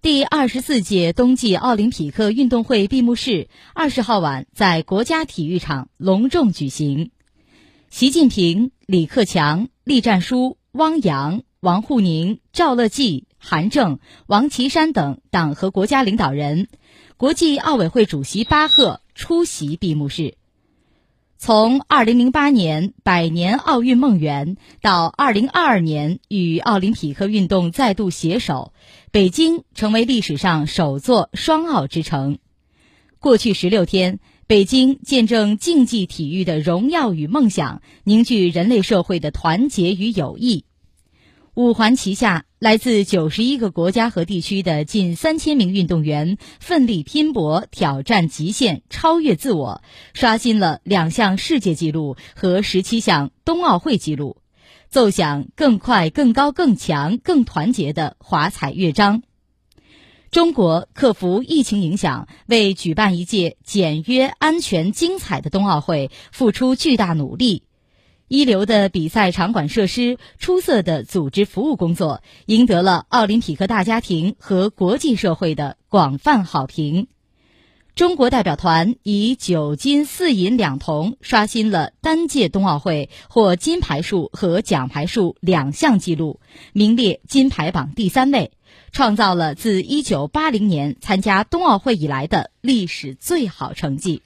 第二十四届冬季奥林匹克运动会闭幕式二十号晚在国家体育场隆重举行。习近平、李克强、栗战书、汪洋、王沪宁、赵乐际、韩正、王岐山等党和国家领导人，国际奥委会主席巴赫出席闭幕式。从2008年百年奥运梦圆到2022年与奥林匹克运动再度携手，北京成为历史上首座双奥之城。过去十六天，北京见证竞技体育的荣耀与梦想，凝聚人类社会的团结与友谊。五环旗下，来自九十一个国家和地区的近三千名运动员奋力拼搏、挑战极限、超越自我，刷新了两项世界纪录和十七项冬奥会纪录，奏响更快、更高、更强、更团结的华彩乐章。中国克服疫情影响，为举办一届简约、安全、精彩的冬奥会付出巨大努力。一流的比赛场馆设施、出色的组织服务工作，赢得了奥林匹克大家庭和国际社会的广泛好评。中国代表团以九金四银两铜，刷新了单届冬奥会获金牌数和奖牌数两项纪录，名列金牌榜第三位，创造了自一九八零年参加冬奥会以来的历史最好成绩。